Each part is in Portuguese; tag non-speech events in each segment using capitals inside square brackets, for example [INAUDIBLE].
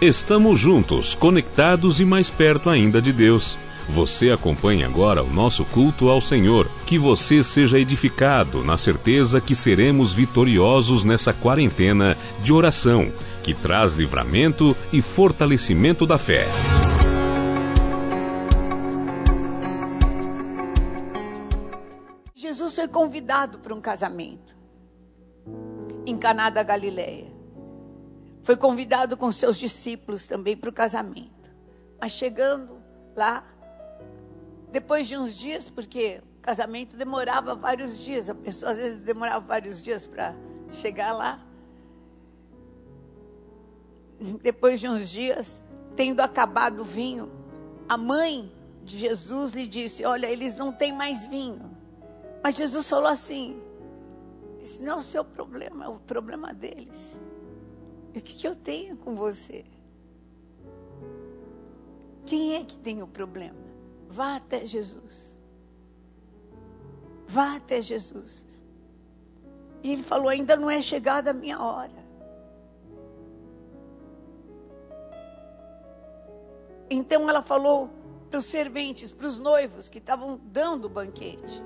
Estamos juntos, conectados e mais perto ainda de Deus. Você acompanha agora o nosso culto ao Senhor. Que você seja edificado na certeza que seremos vitoriosos nessa quarentena de oração, que traz livramento e fortalecimento da fé. Jesus foi convidado para um casamento em Caná da Galileia. Foi convidado com seus discípulos também para o casamento. Mas chegando lá, depois de uns dias, porque o casamento demorava vários dias, a pessoa às vezes demorava vários dias para chegar lá. Depois de uns dias, tendo acabado o vinho, a mãe de Jesus lhe disse: Olha, eles não têm mais vinho. Mas Jesus falou assim: Esse não é o seu problema, é o problema deles. O que, que eu tenho com você? Quem é que tem o problema? Vá até Jesus. Vá até Jesus. E ele falou: Ainda não é chegada a minha hora. Então ela falou para os serventes, para os noivos que estavam dando o banquete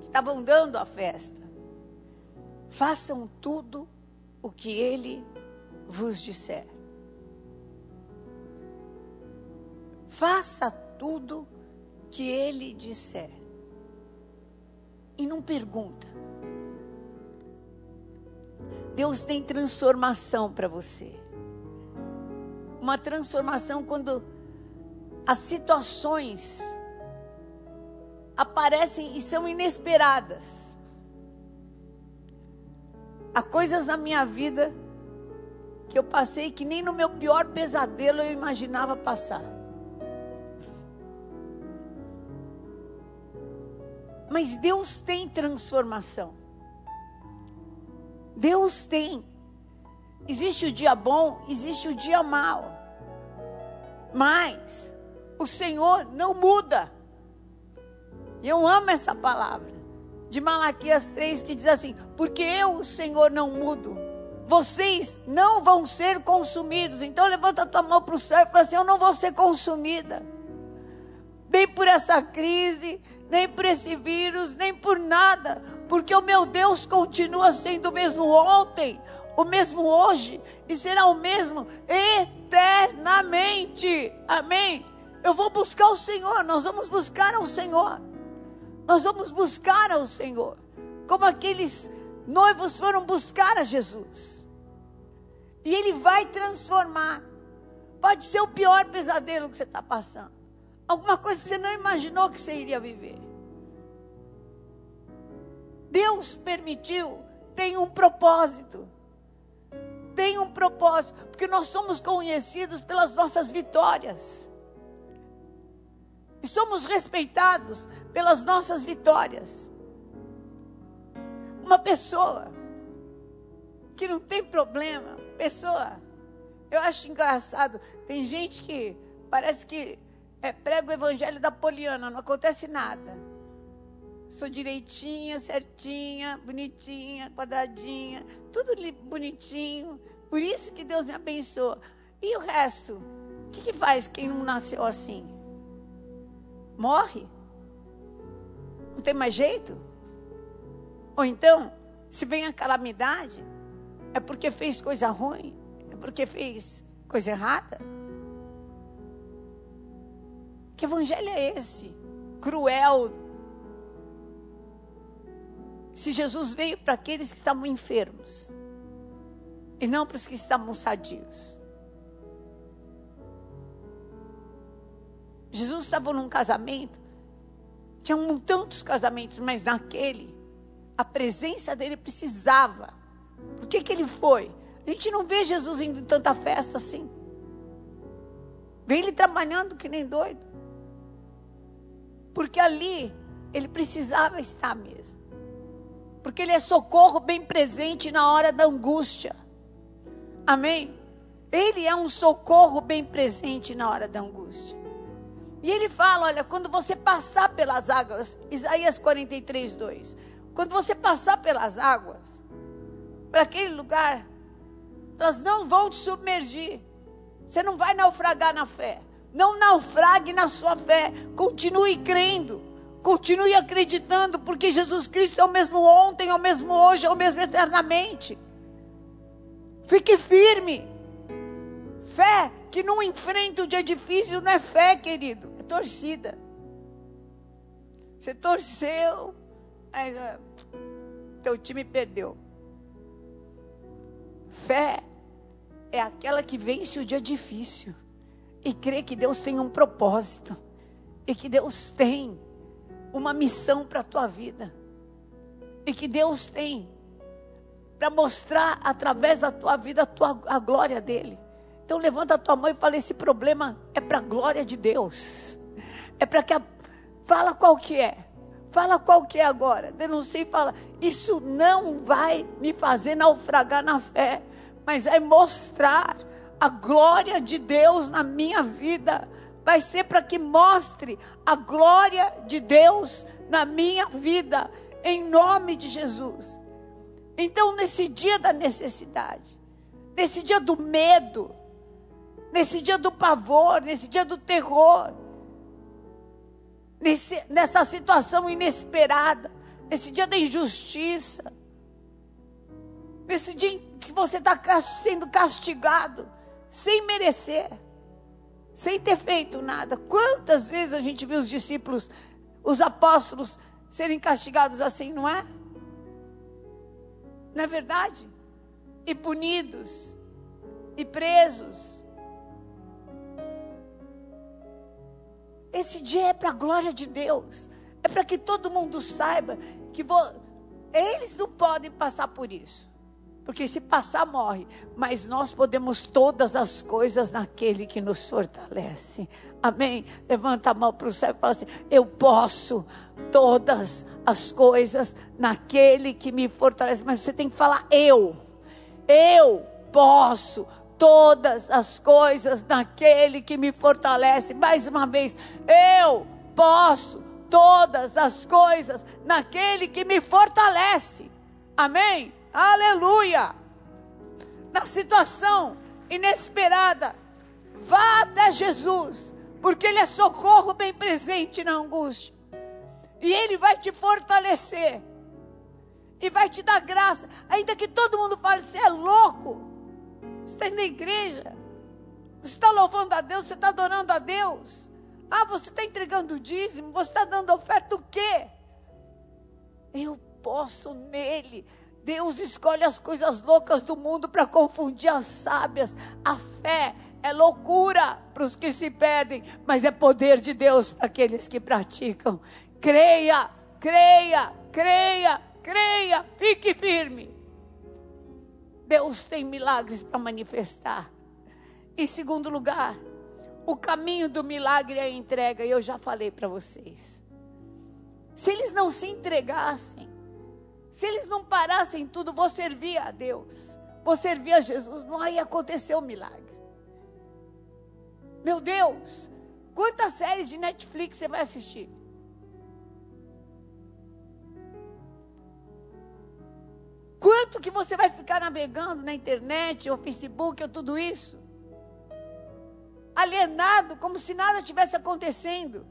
que estavam dando a festa. Façam tudo o que ele vos disser. Faça tudo que ele disser. E não pergunta. Deus tem transformação para você. Uma transformação quando as situações aparecem e são inesperadas. Há coisas na minha vida que eu passei que nem no meu pior pesadelo eu imaginava passar. Mas Deus tem transformação. Deus tem. Existe o dia bom, existe o dia mau. Mas o Senhor não muda. Eu amo essa palavra de Malaquias 3 que diz assim: Porque eu, o Senhor, não mudo, vocês não vão ser consumidos. Então levanta a tua mão para o céu e fala assim: Eu não vou ser consumida, nem por essa crise, nem por esse vírus, nem por nada, porque o meu Deus continua sendo o mesmo ontem, o mesmo hoje e será o mesmo eternamente. Amém? Eu vou buscar o Senhor, nós vamos buscar o Senhor. Nós vamos buscar ao Senhor, como aqueles noivos foram buscar a Jesus. E Ele vai transformar. Pode ser o pior pesadelo que você está passando. Alguma coisa que você não imaginou que você iria viver. Deus permitiu, tem um propósito. Tem um propósito, porque nós somos conhecidos pelas nossas vitórias. E somos respeitados pelas nossas vitórias. Uma pessoa que não tem problema, pessoa, eu acho engraçado, tem gente que parece que é, prega o evangelho da Poliana, não acontece nada. Sou direitinha, certinha, bonitinha, quadradinha, tudo bonitinho. Por isso que Deus me abençoa. E o resto? O que, que faz quem não nasceu assim? morre. Não tem mais jeito. Ou então, se vem a calamidade, é porque fez coisa ruim, é porque fez coisa errada. Que evangelho é esse? Cruel. Se Jesus veio para aqueles que estavam enfermos e não para os que estavam sadios. Jesus estava num casamento, tinham tantos casamentos, mas naquele, a presença dele precisava. Por que, que ele foi? A gente não vê Jesus indo em tanta festa assim. Vê ele trabalhando que nem doido. Porque ali ele precisava estar mesmo. Porque ele é socorro bem presente na hora da angústia. Amém? Ele é um socorro bem presente na hora da angústia. E ele fala: olha, quando você passar pelas águas, Isaías 43, 2. Quando você passar pelas águas, para aquele lugar, elas não vão te submergir. Você não vai naufragar na fé. Não naufrague na sua fé. Continue crendo. Continue acreditando, porque Jesus Cristo é o mesmo ontem, é o mesmo hoje, é o mesmo eternamente. Fique firme. Fé que não enfrenta o dia difícil não é fé, querido, é torcida. Você torceu, aí, ah, teu time perdeu. Fé é aquela que vence o dia difícil e crê que Deus tem um propósito e que Deus tem uma missão para a tua vida e que Deus tem para mostrar através da tua vida a, tua, a glória dele. Então levanta a tua mão e fala: esse problema é para a glória de Deus. É para que a. Fala qual que é. Fala qual que é agora. Denuncia e fala: Isso não vai me fazer naufragar na fé, mas vai mostrar a glória de Deus na minha vida. Vai ser para que mostre a glória de Deus na minha vida, em nome de Jesus. Então, nesse dia da necessidade, nesse dia do medo, nesse dia do pavor, nesse dia do terror, nesse, nessa situação inesperada, nesse dia da injustiça, nesse dia em que você está sendo castigado sem merecer, sem ter feito nada. Quantas vezes a gente viu os discípulos, os apóstolos, serem castigados assim, não é? Não é verdade? E punidos, e presos. Esse dia é para a glória de Deus. É para que todo mundo saiba que vou... eles não podem passar por isso. Porque se passar, morre. Mas nós podemos todas as coisas naquele que nos fortalece. Amém? Levanta a mão para o céu e fala assim: Eu posso todas as coisas naquele que me fortalece. Mas você tem que falar eu. Eu posso todas as coisas naquele que me fortalece. Mais uma vez, eu posso todas as coisas naquele que me fortalece. Amém? Aleluia! Na situação inesperada, vá até Jesus, porque Ele é socorro bem presente na angústia. E Ele vai te fortalecer. E vai te dar graça. Ainda que todo mundo fale, você é louco. Você está indo na igreja. Você está louvando a Deus, você está adorando a Deus. Ah, você está entregando o dízimo, você está dando oferta o quê? Eu posso nele. Deus escolhe as coisas loucas do mundo para confundir as sábias. A fé é loucura para os que se perdem, mas é poder de Deus para aqueles que praticam. Creia, creia, creia, creia, fique firme. Deus tem milagres para manifestar. Em segundo lugar, o caminho do milagre é a entrega, e eu já falei para vocês. Se eles não se entregassem, se eles não parassem tudo, vou servir a Deus, vou servir a Jesus, não ia acontecer o milagre. Meu Deus, quantas séries de Netflix você vai assistir? Quanto que você vai ficar navegando na internet, ou Facebook, ou tudo isso? Alienado, como se nada tivesse acontecendo.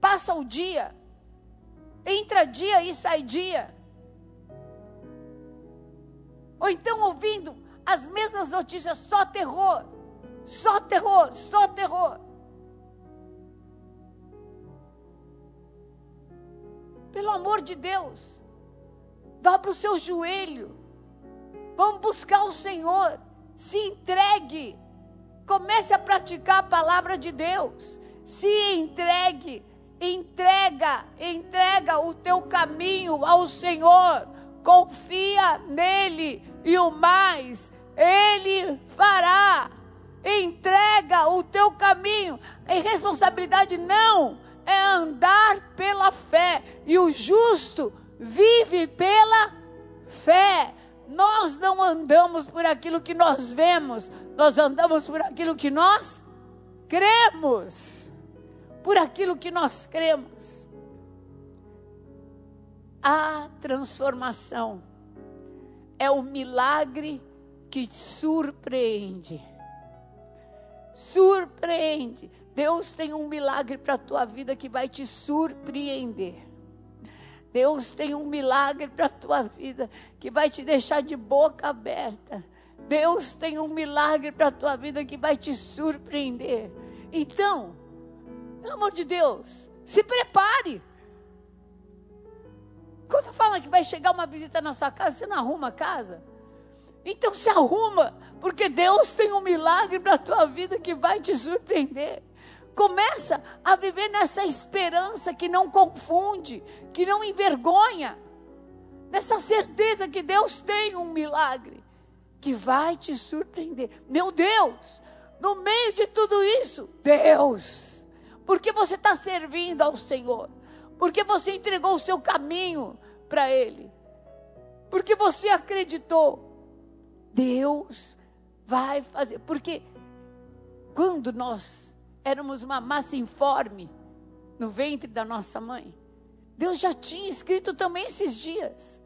Passa o dia, entra dia e sai dia. Ou então ouvindo as mesmas notícias, só terror, só terror, só terror. Pelo amor de Deus, Dobra o seu joelho. Vamos buscar o Senhor. Se entregue. Comece a praticar a palavra de Deus. Se entregue. Entrega, entrega o teu caminho ao Senhor. Confia nele e o mais ele fará. Entrega o teu caminho. E responsabilidade não é andar pela fé. E o justo vive pela fé. Nós não andamos por aquilo que nós vemos, nós andamos por aquilo que nós cremos. Por aquilo que nós cremos. A transformação é o milagre que surpreende. surpreende. Deus tem um milagre para a tua vida que vai te surpreender. Deus tem um milagre para a tua vida que vai te deixar de boca aberta. Deus tem um milagre para a tua vida que vai te surpreender. Então, pelo amor de Deus, se prepare. Quando fala que vai chegar uma visita na sua casa, você não arruma a casa? Então se arruma, porque Deus tem um milagre para a tua vida que vai te surpreender. Começa a viver nessa esperança que não confunde, que não envergonha, nessa certeza que Deus tem um milagre que vai te surpreender. Meu Deus, no meio de tudo isso, Deus, porque você está servindo ao Senhor, porque você entregou o seu caminho para Ele, porque você acreditou, Deus vai fazer, porque quando nós éramos uma massa informe no ventre da nossa mãe. Deus já tinha escrito também esses dias.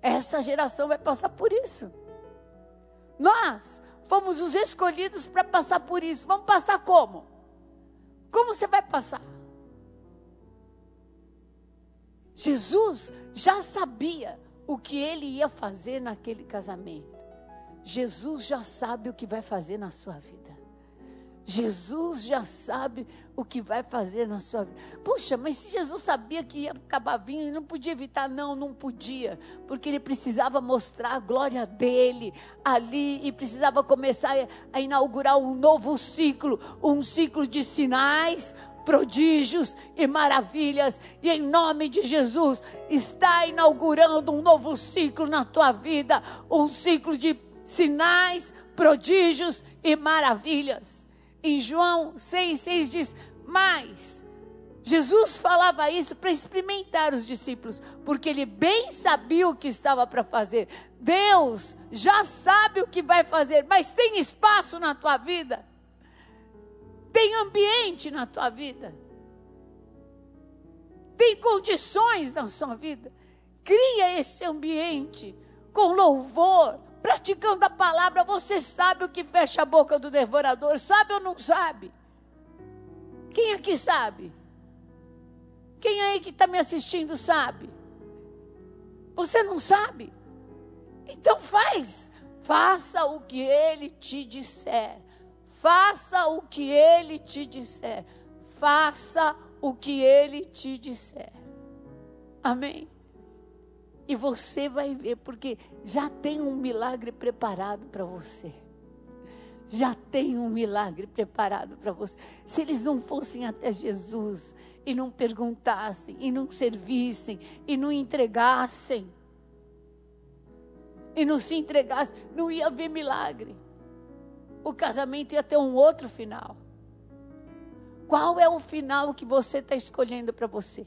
Essa geração vai passar por isso. Nós fomos os escolhidos para passar por isso. Vamos passar como? Como você vai passar? Jesus já sabia o que ele ia fazer naquele casamento. Jesus já sabe o que vai fazer na sua vida. Jesus já sabe o que vai fazer na sua vida. Puxa, mas se Jesus sabia que ia acabar vindo, não podia evitar, não, não podia, porque ele precisava mostrar a glória dele ali e precisava começar a inaugurar um novo ciclo, um ciclo de sinais, prodígios e maravilhas. E em nome de Jesus, está inaugurando um novo ciclo na tua vida, um ciclo de sinais, prodígios e maravilhas em João 6,6 diz: Mas Jesus falava isso para experimentar os discípulos, porque ele bem sabia o que estava para fazer. Deus já sabe o que vai fazer, mas tem espaço na tua vida, tem ambiente na tua vida, tem condições na sua vida. Cria esse ambiente com louvor, praticando a palavra, você sabe o que fecha a boca do devorador, sabe ou não sabe? Quem aqui sabe? Quem aí que está me assistindo sabe? Você não sabe? Então faz, faça o que ele te disser. Faça o que ele te disser. Faça o que ele te disser. Amém? E você vai ver, porque já tem um milagre preparado para você. Já tem um milagre preparado para você. Se eles não fossem até Jesus e não perguntassem, e não servissem, e não entregassem, e não se entregassem, não ia haver milagre. O casamento ia ter um outro final. Qual é o final que você está escolhendo para você?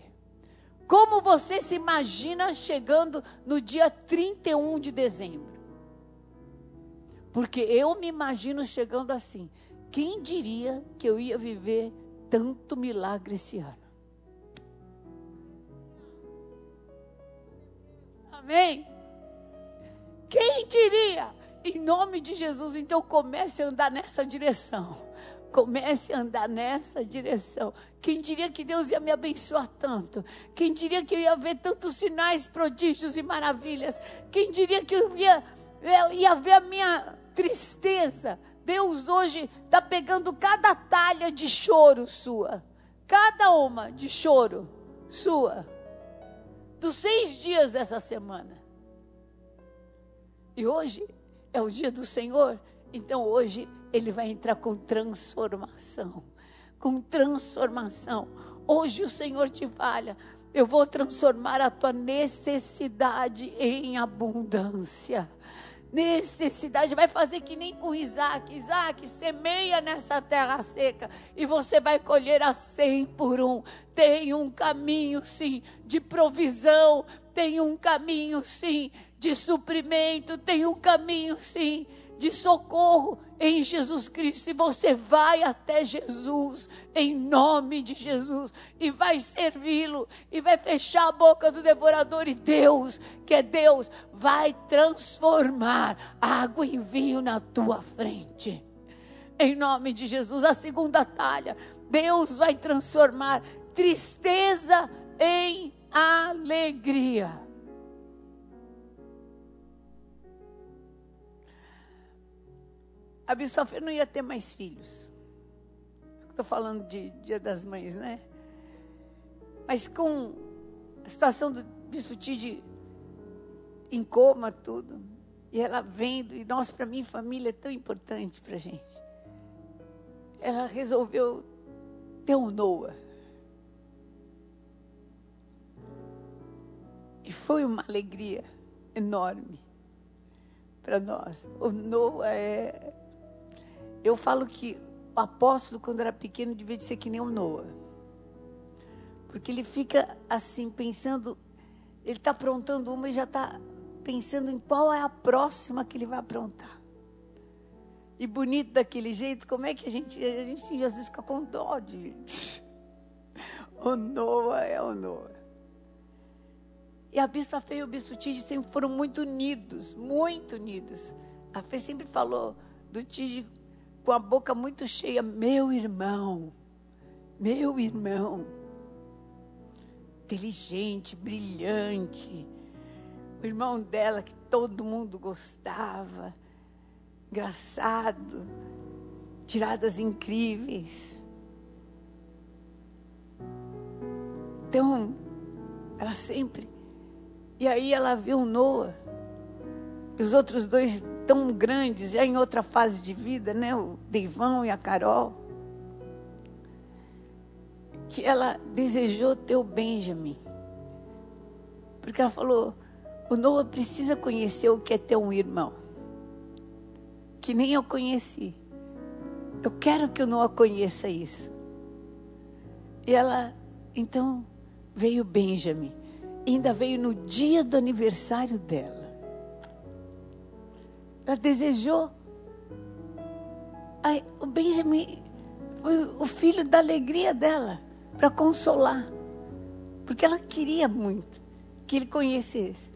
Como você se imagina chegando no dia 31 de dezembro? Porque eu me imagino chegando assim. Quem diria que eu ia viver tanto milagre esse ano? Amém? Quem diria? Em nome de Jesus, então comece a andar nessa direção. Comece a andar nessa direção. Quem diria que Deus ia me abençoar tanto? Quem diria que eu ia ver tantos sinais, prodígios e maravilhas? Quem diria que eu ia, eu ia ver a minha tristeza? Deus hoje está pegando cada talha de choro sua, cada uma de choro sua, dos seis dias dessa semana. E hoje é o dia do Senhor, então hoje ele vai entrar com transformação. Com transformação. Hoje o Senhor te fala: eu vou transformar a tua necessidade em abundância. Necessidade, vai fazer que nem com Isaac. Isaac, semeia nessa terra seca e você vai colher a cem por um. Tem um caminho, sim, de provisão, tem um caminho, sim, de suprimento, tem um caminho, sim, de socorro em Jesus Cristo. E você vai até Jesus, em nome de Jesus, e vai servi-lo, e vai fechar a boca do devorador. E Deus, que é Deus, vai transformar água em vinho na tua frente. Em nome de Jesus, a segunda talha. Deus vai transformar tristeza em alegria. A Bispa não ia ter mais filhos. Estou falando de Dia das Mães, né? Mas com a situação do Bispo Tide em coma, tudo. E ela vendo, e nós, para mim, família é tão importante para gente. Ela resolveu ter um Noah. E foi uma alegria enorme para nós. O Noah é. Eu falo que o apóstolo, quando era pequeno, devia de ser que nem o Noah. Porque ele fica assim, pensando. Ele está aprontando uma e já está pensando em qual é a próxima que ele vai aprontar. E bonito daquele jeito, como é que a gente, a gente às vezes fica com dó de. [LAUGHS] o Noah é o Noah. E a Bispa Fê e o Bispo Tide sempre foram muito unidos, muito unidos. A Fê sempre falou do Tide com a boca muito cheia, meu irmão, meu irmão. Inteligente, brilhante. O irmão dela que todo mundo gostava. Engraçado. Tiradas incríveis. Então, ela sempre e aí ela viu Noah. E os outros dois tão grandes, já em outra fase de vida, né? O Deivão e a Carol. Que ela desejou ter o Benjamin. Porque ela falou: o Noah precisa conhecer o que é ter um irmão. Que nem eu conheci. Eu quero que o Noah conheça isso. E ela, então, veio Benjamin ainda veio no dia do aniversário dela. Ela desejou. Aí, o Benjamin foi o filho da alegria dela, para consolar. Porque ela queria muito que ele conhecesse.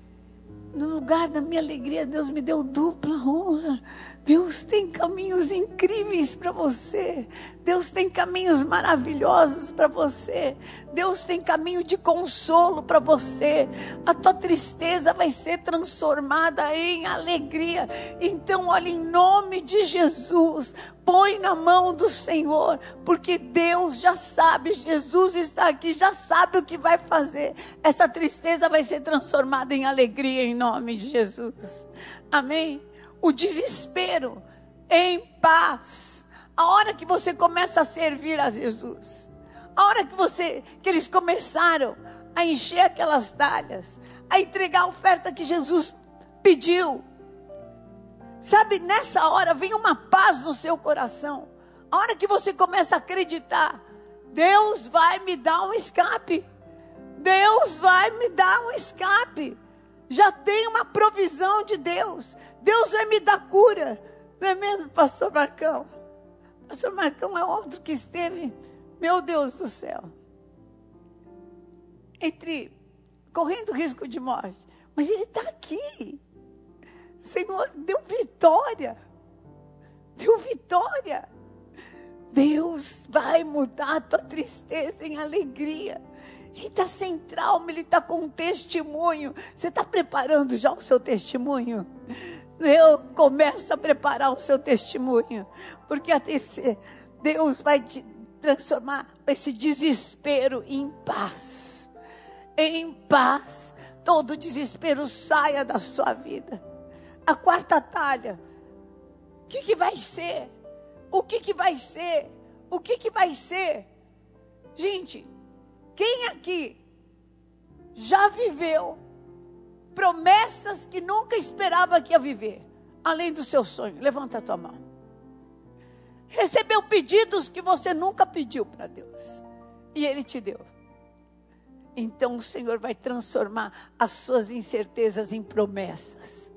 No lugar da minha alegria, Deus me deu dupla honra. Deus tem caminhos incríveis para você. Deus tem caminhos maravilhosos para você. Deus tem caminho de consolo para você. A tua tristeza vai ser transformada em alegria. Então, olha, em nome de Jesus, põe na mão do Senhor, porque Deus já sabe, Jesus está aqui, já sabe o que vai fazer. Essa tristeza vai ser transformada em alegria em nome de Jesus. Amém o desespero em paz. A hora que você começa a servir a Jesus, a hora que você que eles começaram a encher aquelas talhas, a entregar a oferta que Jesus pediu. Sabe, nessa hora vem uma paz no seu coração. A hora que você começa a acreditar, Deus vai me dar um escape. Deus vai me dar um escape. Já tem uma provisão de Deus. Deus vai me dar cura. Não é mesmo, pastor Marcão? Pastor Marcão é outro que esteve, meu Deus do céu, entre correndo risco de morte. Mas ele está aqui. O Senhor deu vitória. Deu vitória. Deus vai mudar a tua tristeza em alegria. Ele está sem trauma, ele está com um testemunho. Você está preparando já o seu testemunho? Deus começa a preparar o seu testemunho, porque a terceira, Deus vai te transformar esse desespero em paz. Em paz, todo desespero saia da sua vida. A quarta talha, o que, que vai ser? O que, que vai ser? O que, que vai ser? Gente, quem aqui já viveu promessas que nunca esperava que ia viver, além do seu sonho. Levanta a tua mão. Recebeu pedidos que você nunca pediu para Deus, e Ele te deu. Então o Senhor vai transformar as suas incertezas em promessas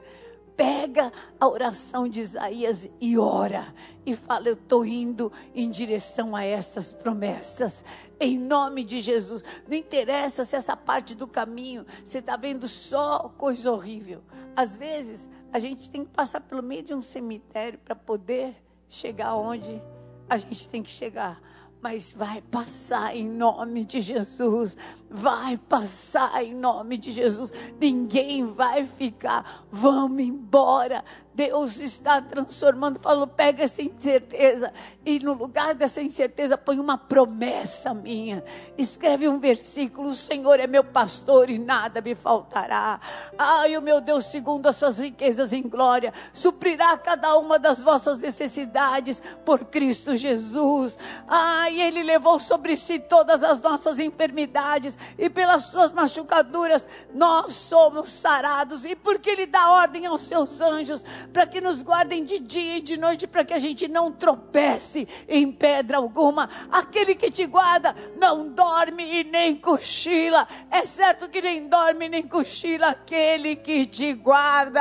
pega a oração de Isaías e ora. E fala: Eu estou indo em direção a essas promessas. Em nome de Jesus. Não interessa se essa parte do caminho você está vendo só coisa horrível. Às vezes, a gente tem que passar pelo meio de um cemitério para poder chegar onde a gente tem que chegar mas vai passar em nome de Jesus. Vai passar em nome de Jesus. Ninguém vai ficar. Vamos embora. Deus está transformando. Falou, pega essa incerteza e no lugar dessa incerteza põe uma promessa minha. Escreve um versículo: O Senhor é meu pastor e nada me faltará. Ai, o meu Deus, segundo as suas riquezas em glória, suprirá cada uma das vossas necessidades por Cristo Jesus. Ai, Ele levou sobre si todas as nossas enfermidades e pelas suas machucaduras nós somos sarados. E porque Ele dá ordem aos seus anjos para que nos guardem de dia e de noite, para que a gente não tropece em pedra alguma. Aquele que te guarda não dorme e nem cochila. É certo que nem dorme nem cochila aquele que te guarda.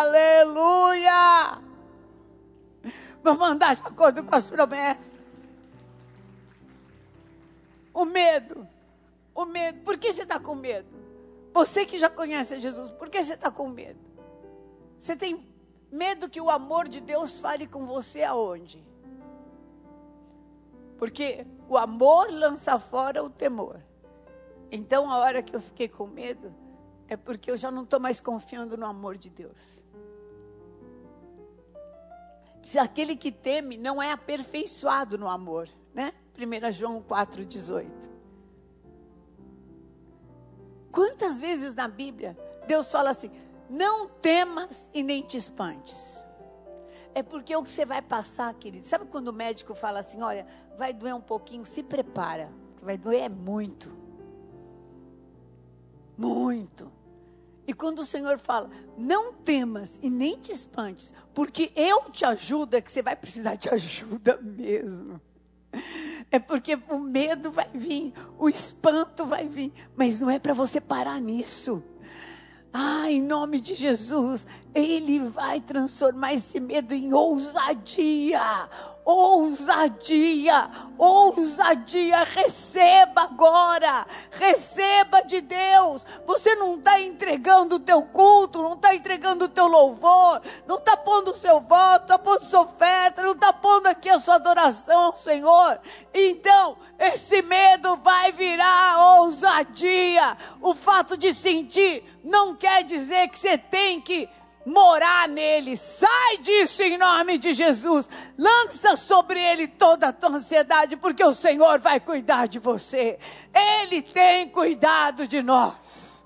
Aleluia! Vamos andar de acordo com as promessas. O medo. O medo. Por que você está com medo? Você que já conhece Jesus, por que você está com medo? Você tem Medo que o amor de Deus fale com você aonde? Porque o amor lança fora o temor. Então, a hora que eu fiquei com medo, é porque eu já não estou mais confiando no amor de Deus. Se aquele que teme não é aperfeiçoado no amor, né? 1 João 4,18. Quantas vezes na Bíblia Deus fala assim: não temas e nem te espantes. É porque o que você vai passar, querido. Sabe quando o médico fala assim: olha, vai doer um pouquinho, se prepara. Vai doer é muito. Muito. E quando o Senhor fala, não temas e nem te espantes, porque eu te ajudo, é que você vai precisar de [LAUGHS] ajuda mesmo. É porque o medo vai vir, o espanto vai vir, mas não é para você parar nisso. Ah, em nome de Jesus, Ele vai transformar esse medo em ousadia. Ousadia, ousadia, receba agora, receba de Deus. Você não está entregando o teu culto, não está entregando o teu louvor, não está pondo o seu voto, está pondo sua oferta, não está pondo aqui a sua adoração ao Senhor. Então, esse medo vai virar ousadia. O fato de sentir não quer dizer que você tem que morar nele. Sai disso em nome de Jesus. Lança sobre ele toda a tua ansiedade, porque o Senhor vai cuidar de você. Ele tem cuidado de nós.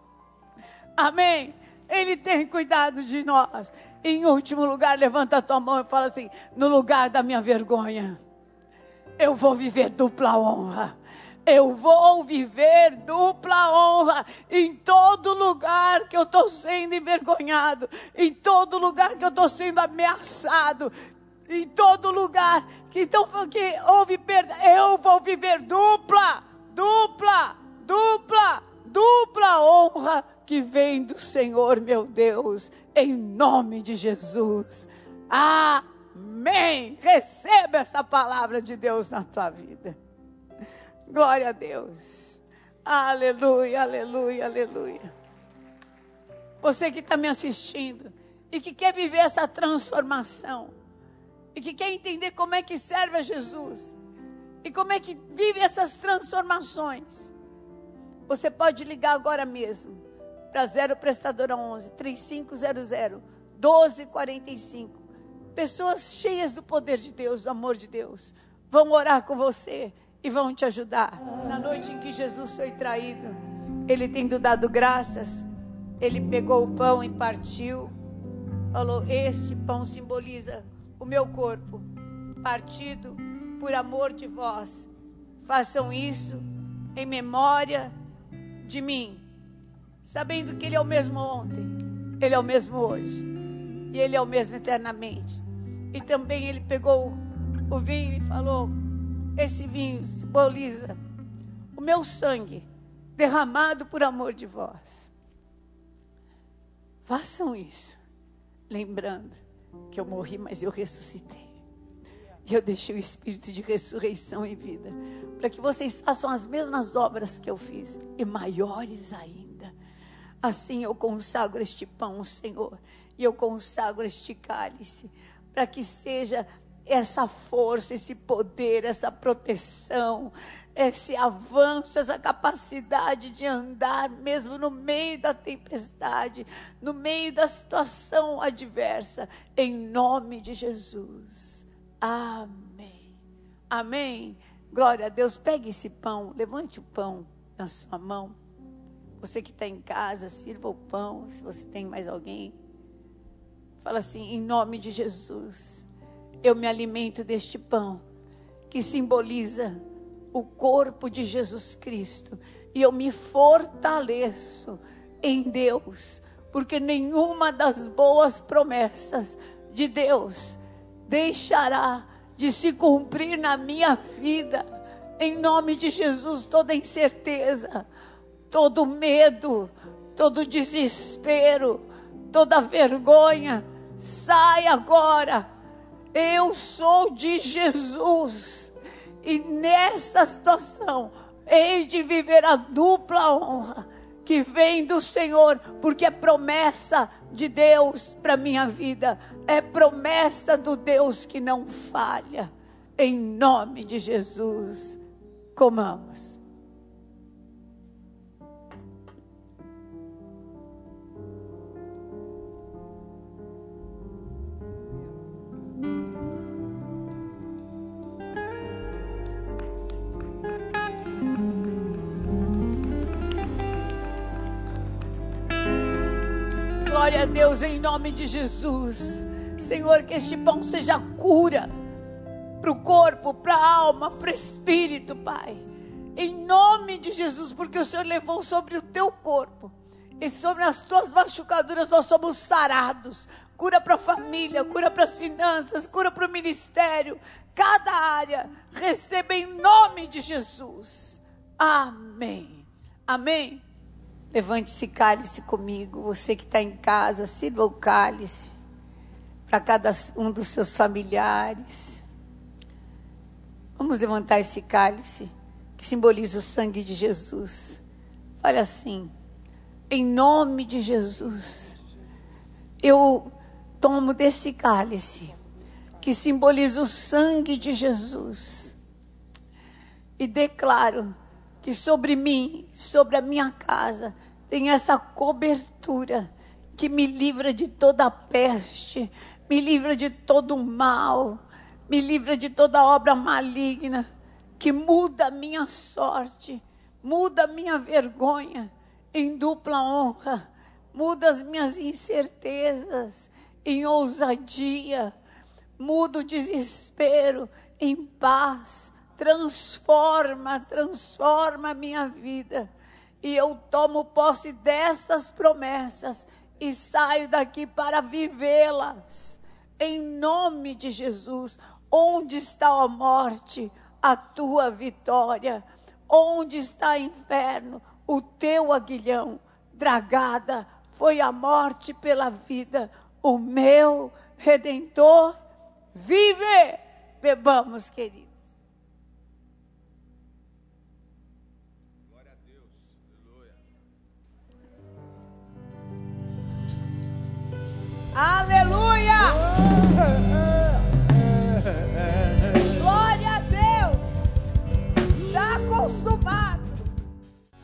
Amém. Ele tem cuidado de nós. Em último lugar, levanta a tua mão e fala assim: no lugar da minha vergonha, eu vou viver dupla honra eu vou viver dupla honra em todo lugar que eu estou sendo envergonhado, em todo lugar que eu estou sendo ameaçado, em todo lugar que, então, que houve perda, eu vou viver dupla, dupla, dupla, dupla honra que vem do Senhor meu Deus, em nome de Jesus. Amém. Receba essa palavra de Deus na tua vida. Glória a Deus. Aleluia, aleluia, aleluia. Você que está me assistindo e que quer viver essa transformação e que quer entender como é que serve a Jesus e como é que vive essas transformações, você pode ligar agora mesmo para 0 prestadora 11 3500 1245. Pessoas cheias do poder de Deus, do amor de Deus, vão orar com você e vão te ajudar. Na noite em que Jesus foi traído, ele tendo dado graças, ele pegou o pão e partiu. Falou: Este pão simboliza o meu corpo, partido por amor de vós. Façam isso em memória de mim, sabendo que Ele é o mesmo ontem, Ele é o mesmo hoje e Ele é o mesmo eternamente. E também Ele pegou o vinho e falou: esse vinho simboliza o meu sangue derramado por amor de vós. Façam isso, lembrando que eu morri, mas eu ressuscitei. E eu deixei o espírito de ressurreição e vida, para que vocês façam as mesmas obras que eu fiz, e maiores ainda. Assim eu consagro este pão, Senhor, e eu consagro este cálice, para que seja essa força, esse poder, essa proteção, esse avanço, essa capacidade de andar mesmo no meio da tempestade, no meio da situação adversa, em nome de Jesus. Amém. Amém. Glória a Deus. Pegue esse pão, levante o pão na sua mão. Você que está em casa, sirva o pão, se você tem mais alguém. Fala assim, em nome de Jesus, eu me alimento deste pão, que simboliza o corpo de Jesus Cristo, e eu me fortaleço em Deus, porque nenhuma das boas promessas de Deus deixará de se cumprir na minha vida. Em nome de Jesus, toda incerteza, todo medo, todo desespero, toda vergonha, sai agora. Eu sou de Jesus. E nessa situação, hei de viver a dupla honra que vem do Senhor, porque é promessa de Deus para minha vida, é promessa do Deus que não falha. Em nome de Jesus, comamos. Deus em nome de Jesus. Senhor, que este pão seja cura para o corpo, para a alma, para o espírito, Pai. Em nome de Jesus, porque o Senhor levou sobre o teu corpo e sobre as tuas machucaduras nós somos sarados. Cura para a família, cura para as finanças, cura para o ministério. Cada área receba em nome de Jesus. Amém. Amém. Levante-se cálice comigo. Você que está em casa, sirva o cálice para cada um dos seus familiares. Vamos levantar esse cálice que simboliza o sangue de Jesus. Olha assim, em nome de Jesus, eu tomo desse cálice que simboliza o sangue de Jesus e declaro que sobre mim, sobre a minha casa, tem essa cobertura que me livra de toda peste, me livra de todo mal, me livra de toda obra maligna, que muda a minha sorte, muda a minha vergonha em dupla honra, muda as minhas incertezas em ousadia, muda o desespero em paz, transforma, transforma a minha vida e eu tomo posse dessas promessas e saio daqui para vivê-las. Em nome de Jesus, onde está a morte, a tua vitória? Onde está o inferno, o teu aguilhão? Dragada foi a morte pela vida, o meu redentor vive. Bebamos, querido. Aleluia! Glória a Deus! Está consumado.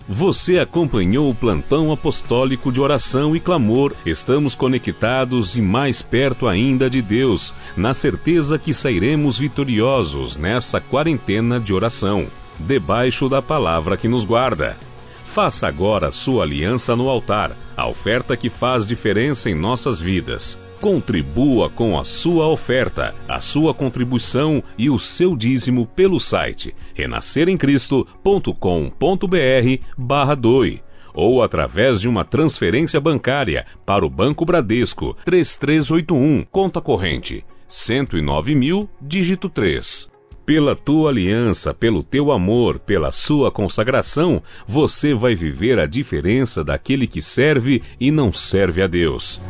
Você acompanhou o plantão apostólico de oração e clamor. Estamos conectados e mais perto ainda de Deus, na certeza que sairemos vitoriosos nessa quarentena de oração, debaixo da palavra que nos guarda. Faça agora sua aliança no altar, a oferta que faz diferença em nossas vidas. Contribua com a sua oferta, a sua contribuição e o seu dízimo pelo site renasceremcristo.com.br barra doe ou através de uma transferência bancária para o Banco Bradesco 3381, conta corrente 109 mil, dígito 3. Pela tua aliança, pelo teu amor, pela sua consagração, você vai viver a diferença daquele que serve e não serve a Deus.